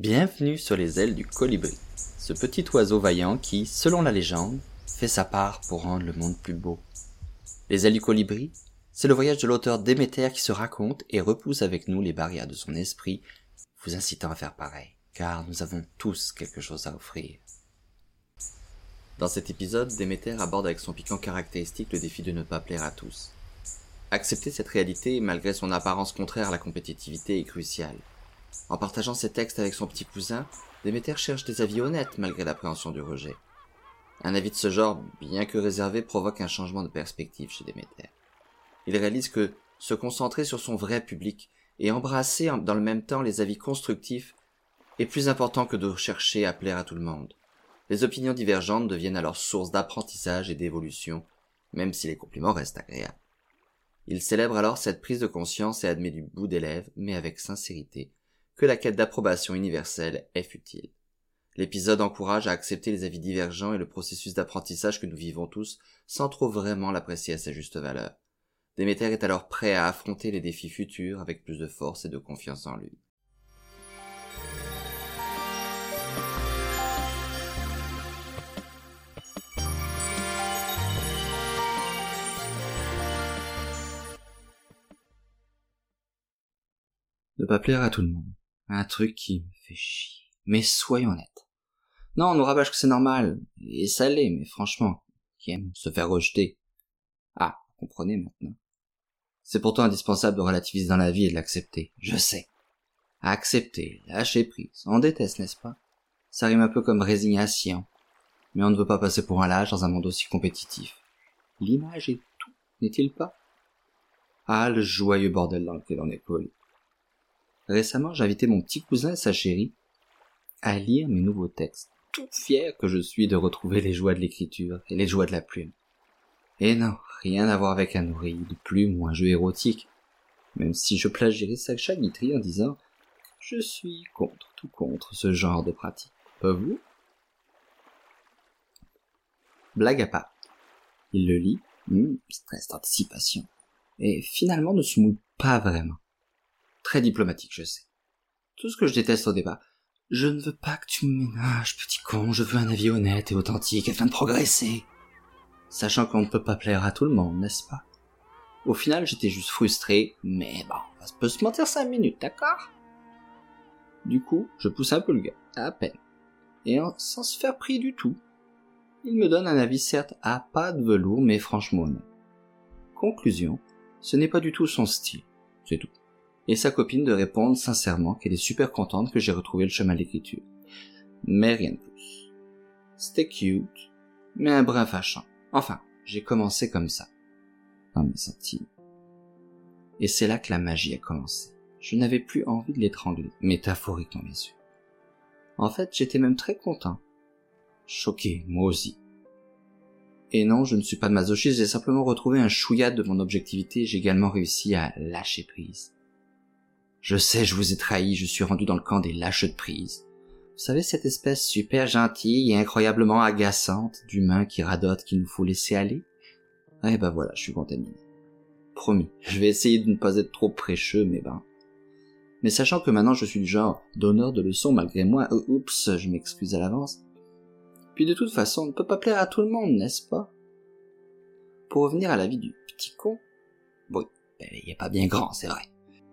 Bienvenue sur les ailes du colibri, ce petit oiseau vaillant qui, selon la légende, fait sa part pour rendre le monde plus beau. Les ailes du colibri, c'est le voyage de l'auteur Déméter qui se raconte et repousse avec nous les barrières de son esprit, vous incitant à faire pareil, car nous avons tous quelque chose à offrir. Dans cet épisode, Déméter aborde avec son piquant caractéristique le défi de ne pas plaire à tous. Accepter cette réalité, malgré son apparence contraire à la compétitivité, est crucial. En partageant ses textes avec son petit cousin, Déméter cherche des avis honnêtes malgré l'appréhension du rejet. Un avis de ce genre, bien que réservé, provoque un changement de perspective chez Déméter. Il réalise que se concentrer sur son vrai public et embrasser dans le même temps les avis constructifs est plus important que de chercher à plaire à tout le monde. Les opinions divergentes deviennent alors source d'apprentissage et d'évolution, même si les compliments restent agréables. Il célèbre alors cette prise de conscience et admet du bout des lèvres, mais avec sincérité, que la quête d'approbation universelle est futile. L'épisode encourage à accepter les avis divergents et le processus d'apprentissage que nous vivons tous sans trop vraiment l'apprécier à sa juste valeur. Déméter est alors prêt à affronter les défis futurs avec plus de force et de confiance en lui. Ne pas plaire à tout le monde. Un truc qui me fait chier. Mais soyons honnêtes. Non, on nous rabâche que c'est normal. Et ça l'est, mais franchement, qui aime se faire rejeter? Ah, vous comprenez maintenant. C'est pourtant indispensable de relativiser dans la vie et de l'accepter. Je sais. Accepter, lâcher prise. On déteste, n'est-ce pas? Ça rime un peu comme résignation. Mais on ne veut pas passer pour un lâche dans un monde aussi compétitif. L'image est tout, n'est-il pas? Ah, le joyeux bordel dans lequel on est collé. Récemment, j'ai invité mon petit cousin et sa chérie à lire mes nouveaux textes, tout fier que je suis de retrouver les joies de l'écriture et les joies de la plume. Et non, rien à voir avec un oreiller de plume ou un jeu érotique, même si je plagierais Sacha Guitry en disant je suis contre, tout contre ce genre de pratique. Pas vous? Blague à part. Il le lit, hmm, stress d'anticipation, et finalement ne se mouille pas vraiment. Très diplomatique, je sais. Tout ce que je déteste au départ. Je ne veux pas que tu me ménages, petit con, je veux un avis honnête et authentique afin de progresser. Sachant qu'on ne peut pas plaire à tout le monde, n'est-ce pas? Au final, j'étais juste frustré, mais bon, on peut se mentir cinq minutes, d'accord? Du coup, je pousse un peu le gars, à peine. Et sans se faire prier du tout. Il me donne un avis certes à pas de velours, mais franchement honnête. Conclusion, ce n'est pas du tout son style, c'est tout et sa copine de répondre sincèrement qu'elle est super contente que j'ai retrouvé le chemin de l'écriture. Mais rien de plus. C'était cute, mais un brin fâchant. Enfin, j'ai commencé comme ça, dans mes sentiments. Et c'est là que la magie a commencé. Je n'avais plus envie de l'étrangler, métaphoriquement bien sûr. En fait, j'étais même très content. Choqué, moi aussi. Et non, je ne suis pas de masochiste, j'ai simplement retrouvé un chouïa de mon objectivité, j'ai également réussi à lâcher prise. Je sais, je vous ai trahi, je suis rendu dans le camp des lâches de prise. Vous savez, cette espèce super gentille et incroyablement agaçante d'humain qui radote qu'il nous faut laisser aller? Eh ben voilà, je suis contaminé. Promis, je vais essayer de ne pas être trop prêcheux, mais ben... Mais sachant que maintenant je suis du genre donneur de leçons malgré moi, euh, oups, je m'excuse à l'avance. Puis de toute façon, on ne peut pas plaire à tout le monde, n'est-ce pas? Pour revenir à la vie du petit con, bon, ben, il a pas bien grand, c'est vrai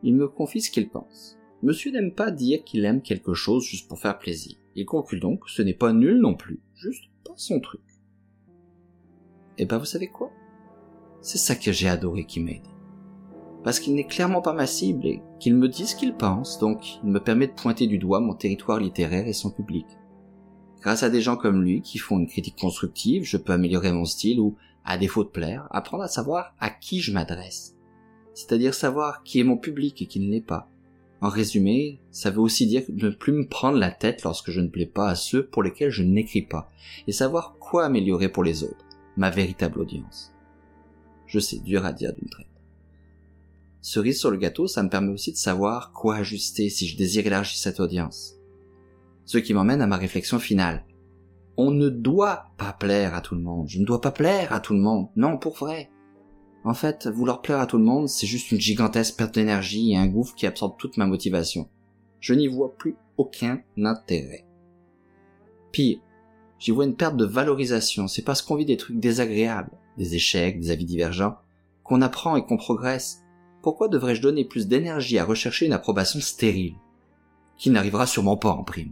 il me confie ce qu'il pense. Monsieur n'aime pas dire qu'il aime quelque chose juste pour faire plaisir. Il conclut donc que ce n'est pas nul non plus, juste pas son truc. Et eh ben vous savez quoi? C'est ça que j'ai adoré qui m'aide. Parce qu'il n'est clairement pas ma cible et qu'il me dit ce qu'il pense, donc il me permet de pointer du doigt mon territoire littéraire et son public. Grâce à des gens comme lui qui font une critique constructive, je peux améliorer mon style ou, à défaut de plaire, apprendre à savoir à qui je m'adresse c'est-à-dire savoir qui est mon public et qui ne l'est pas. En résumé, ça veut aussi dire ne plus me prendre la tête lorsque je ne plais pas à ceux pour lesquels je n'écris pas, et savoir quoi améliorer pour les autres, ma véritable audience. Je sais, dur à dire d'une traite. Cerise sur le gâteau, ça me permet aussi de savoir quoi ajuster si je désire élargir cette audience. Ce qui m'emmène à ma réflexion finale. On ne doit pas plaire à tout le monde. Je ne dois pas plaire à tout le monde. Non, pour vrai. En fait, vouloir plaire à tout le monde, c'est juste une gigantesque perte d'énergie et un gouffre qui absorbe toute ma motivation. Je n'y vois plus aucun intérêt. Pire, j'y vois une perte de valorisation. C'est parce qu'on vit des trucs désagréables, des échecs, des avis divergents, qu'on apprend et qu'on progresse. Pourquoi devrais-je donner plus d'énergie à rechercher une approbation stérile, qui n'arrivera sûrement pas en prime?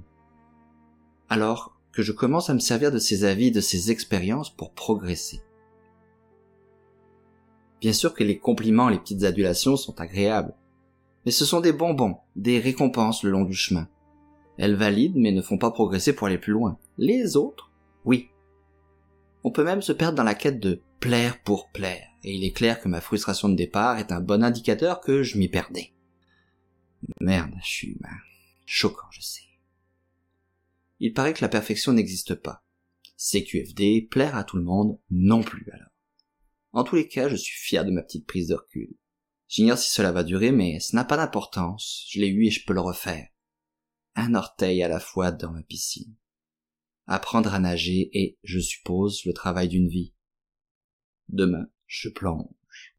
Alors que je commence à me servir de ces avis, de ces expériences pour progresser. Bien sûr que les compliments, les petites adulations sont agréables, mais ce sont des bonbons, des récompenses le long du chemin. Elles valident mais ne font pas progresser pour aller plus loin. Les autres, oui. On peut même se perdre dans la quête de plaire pour plaire, et il est clair que ma frustration de départ est un bon indicateur que je m'y perdais. Merde, je suis humain. Choquant, je sais. Il paraît que la perfection n'existe pas. CQFD, plaire à tout le monde, non plus alors. En tous les cas, je suis fier de ma petite prise de recul. J'ignore si cela va durer, mais ce n'a pas d'importance. Je l'ai eu et je peux le refaire. Un orteil à la fois dans ma piscine. Apprendre à nager est, je suppose, le travail d'une vie. Demain, je plonge.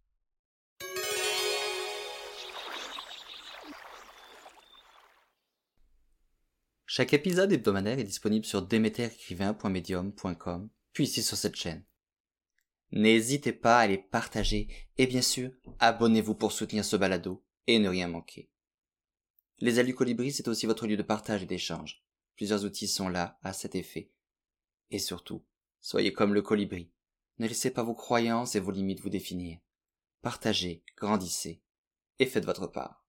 Chaque épisode hebdomadaire est disponible sur demeterécrivain.medium.com, puis ici sur cette chaîne. N'hésitez pas à les partager et bien sûr, abonnez-vous pour soutenir ce balado et ne rien manquer. Les Alus Colibri, c'est aussi votre lieu de partage et d'échange. Plusieurs outils sont là à cet effet. Et surtout, soyez comme le colibri. Ne laissez pas vos croyances et vos limites vous définir. Partagez, grandissez et faites votre part.